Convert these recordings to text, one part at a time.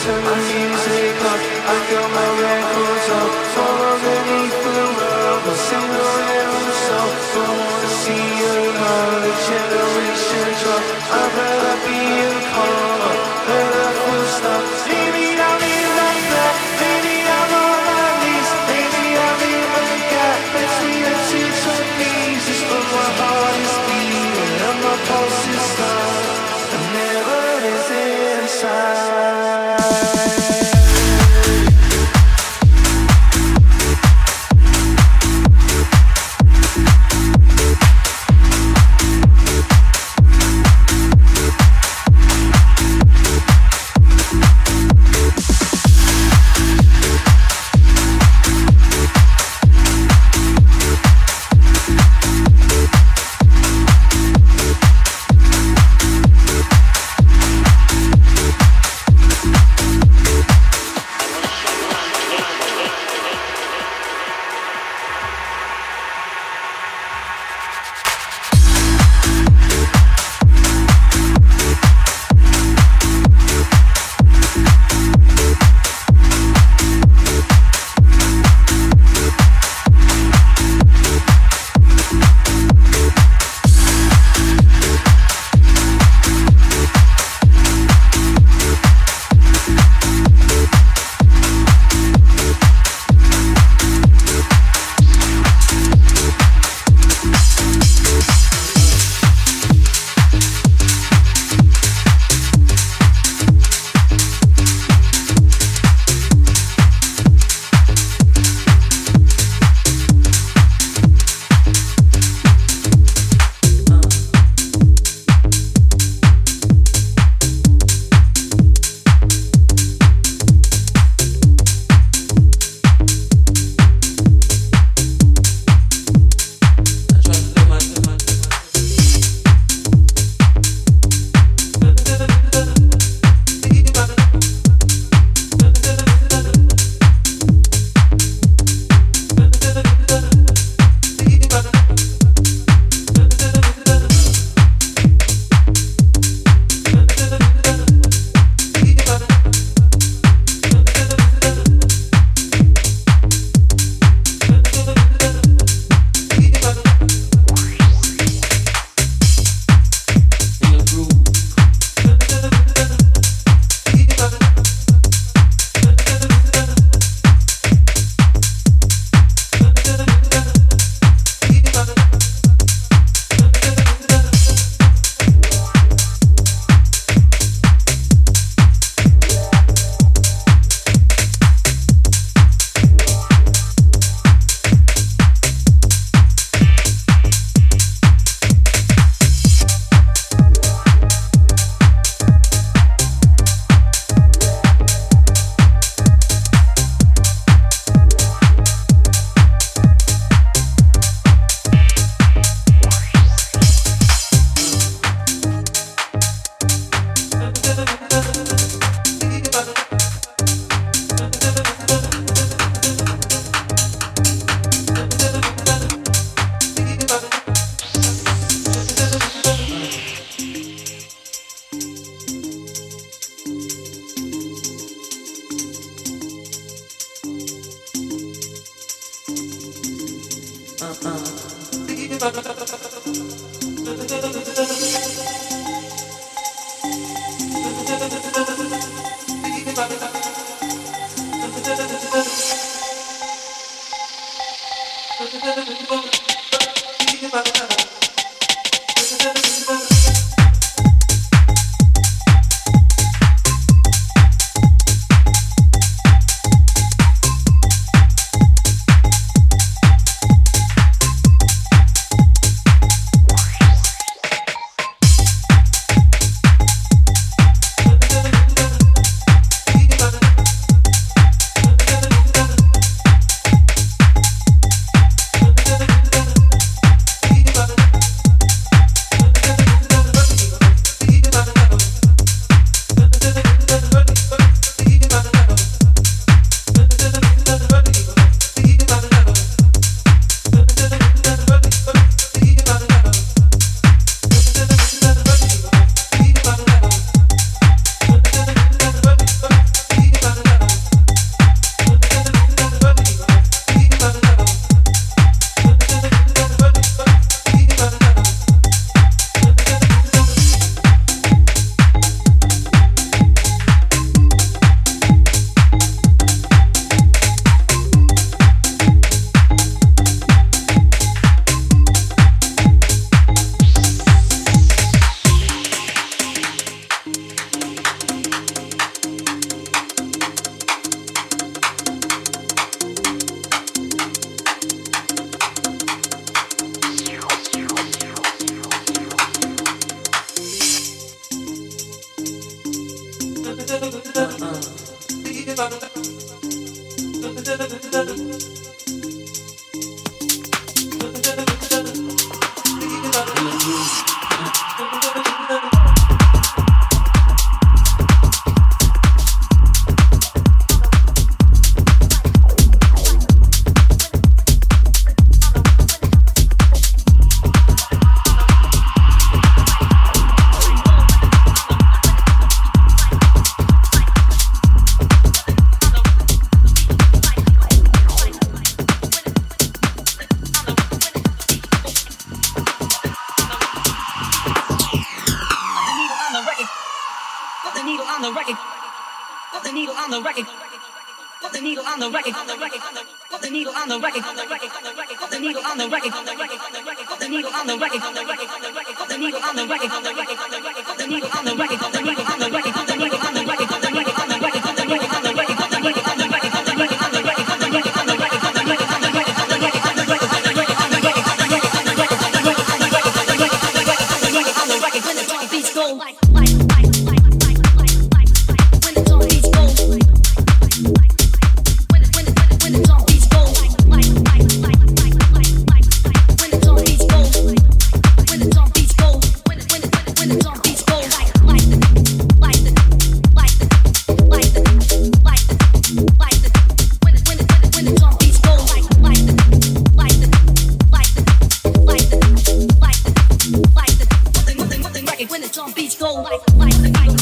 turn the music up, I got my records up when it's on beats go like like like.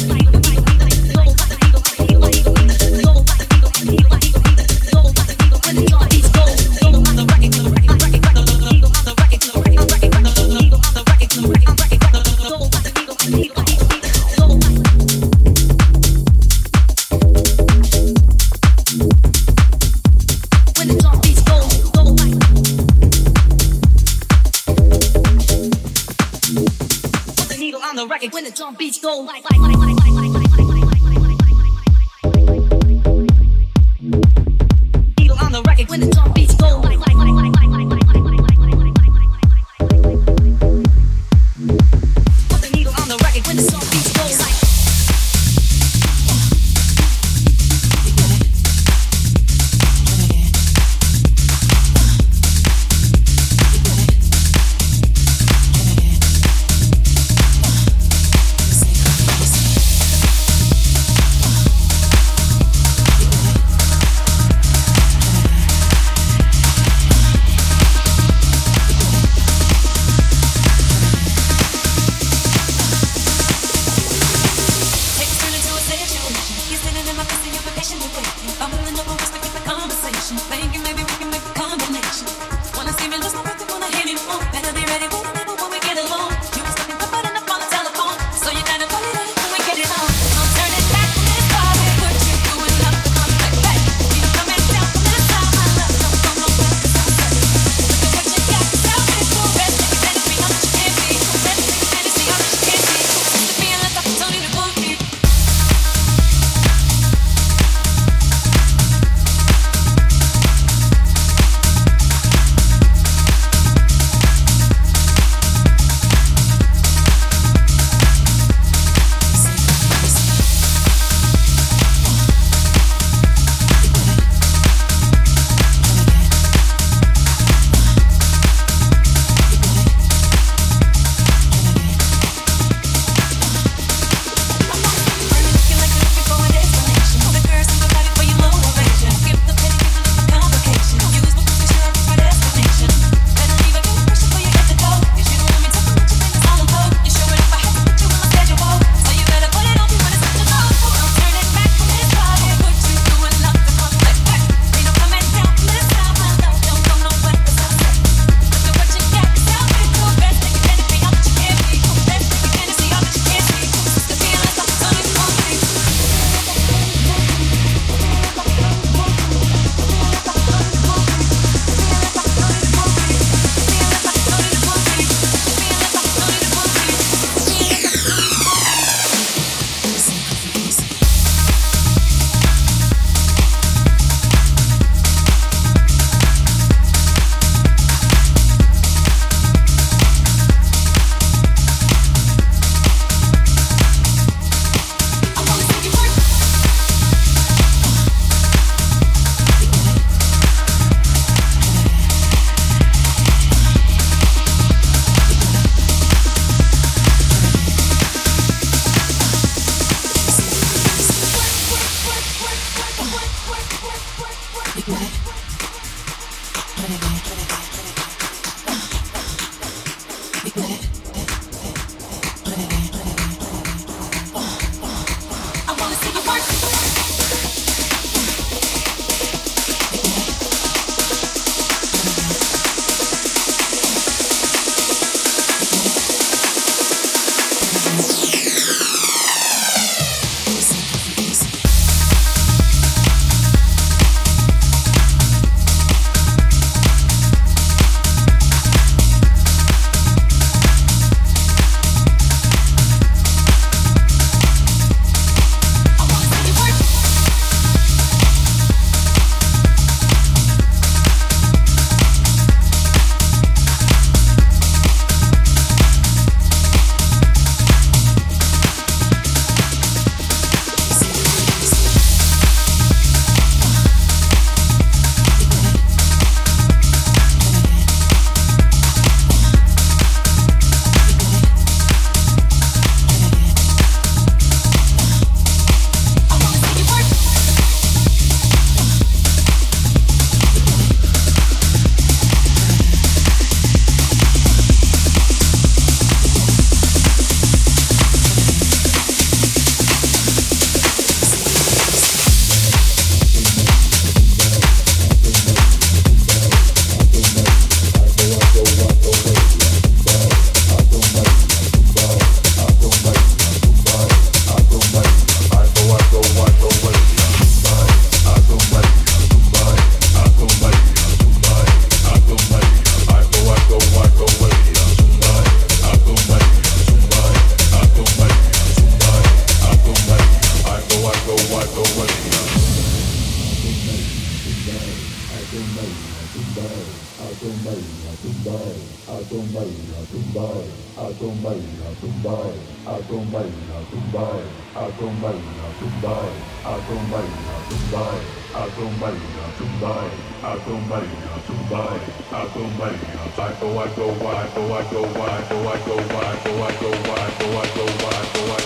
tumbai, a tumbai, a tumbai, a tumbai, a tumbai, a tumbai, a tumbai, a tumbai, a tumbai, a tumbai, a tumbai, a tumbai, a tumbai, a tumbai, a tumbai, a tumbai, a go, I go, I go, I go, I go, I go, I go, I go, I go, I go, I go, I go, I go,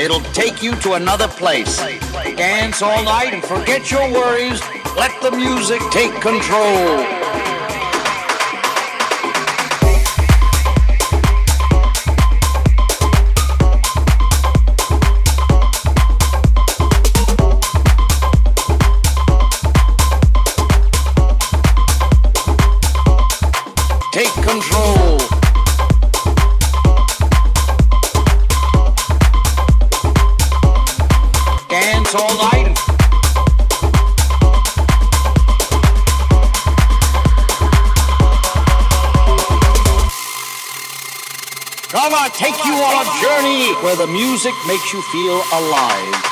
It'll take you to another place. Dance all night and forget your worries. Let the music take control. Where the music makes you feel alive.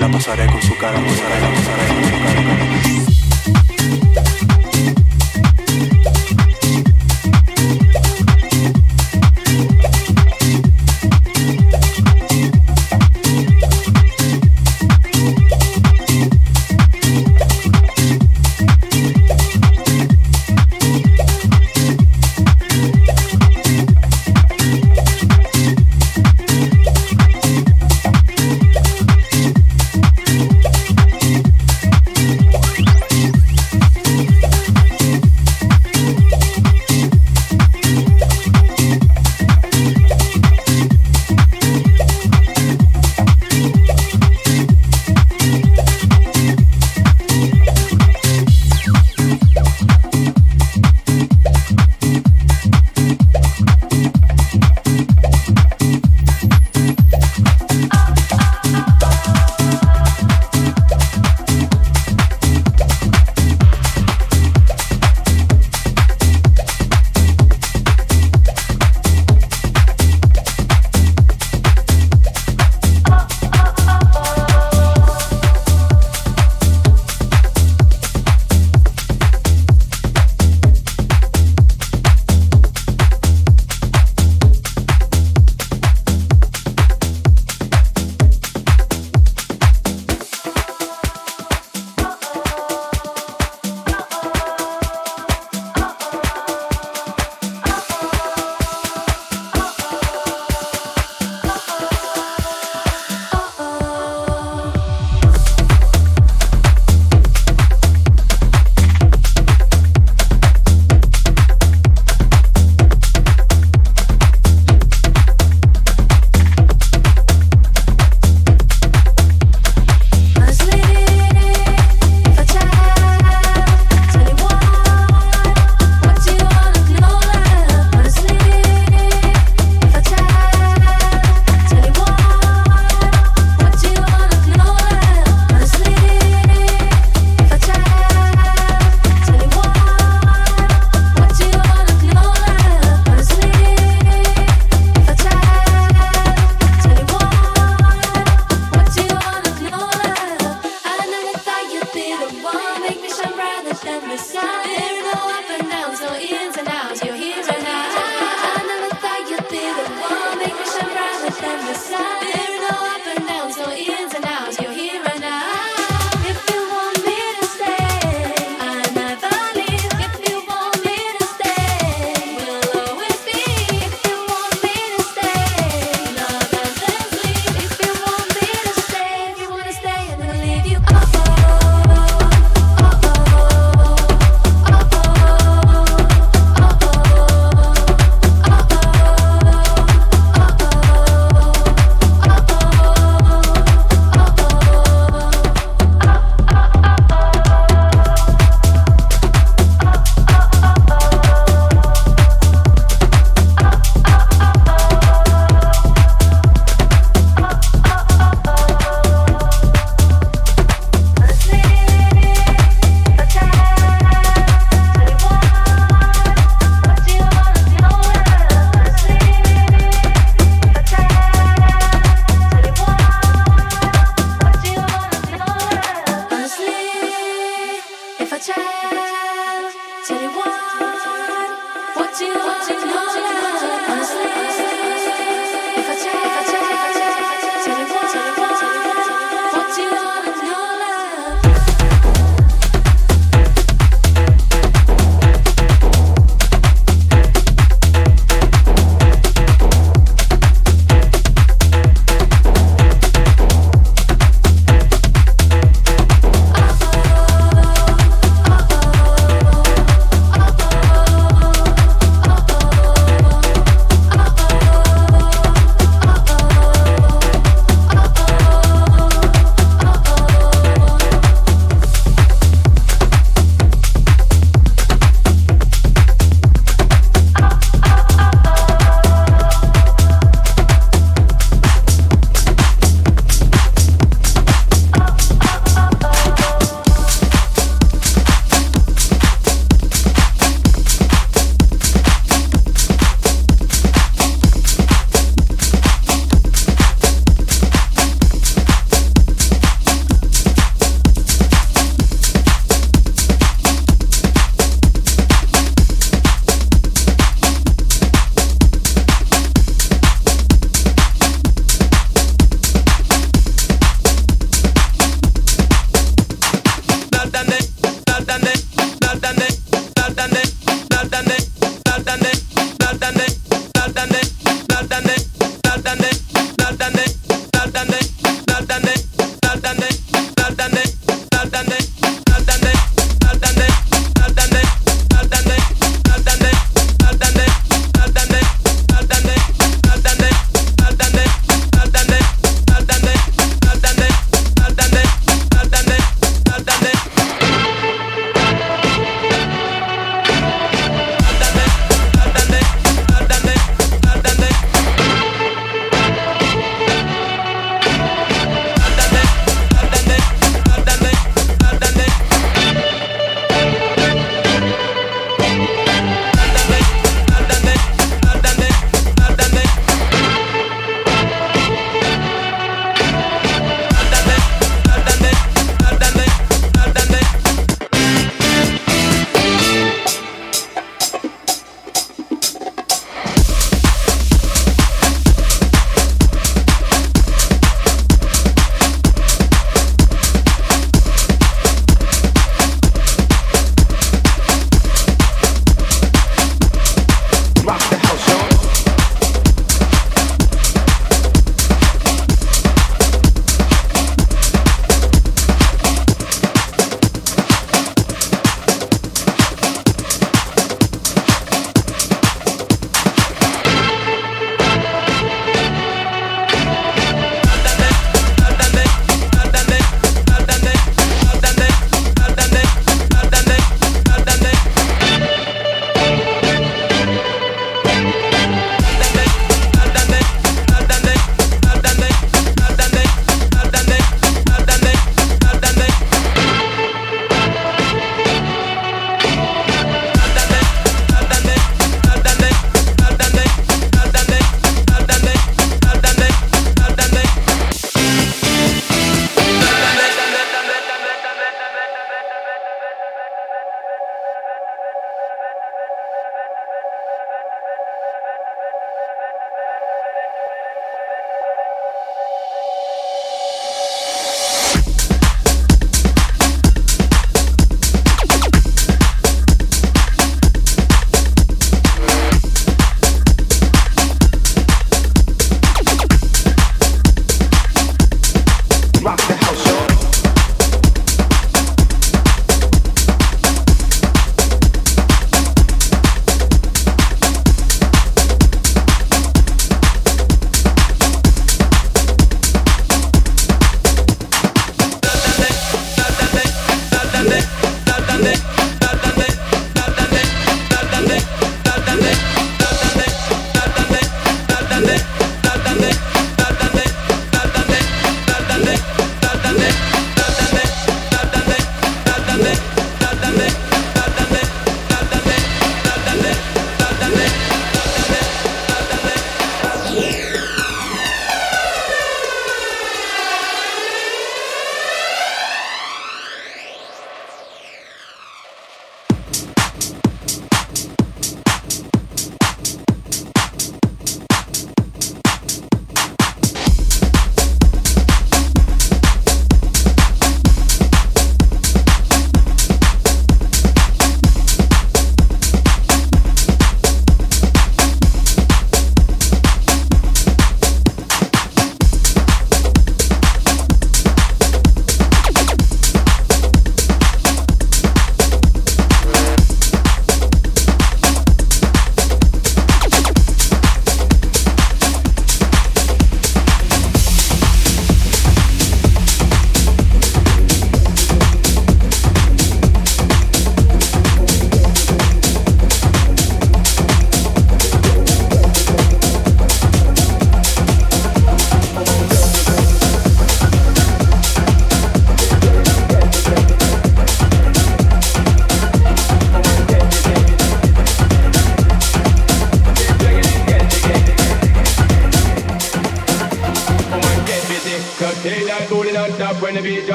la pasaré con su cara, pasaré, pasaré.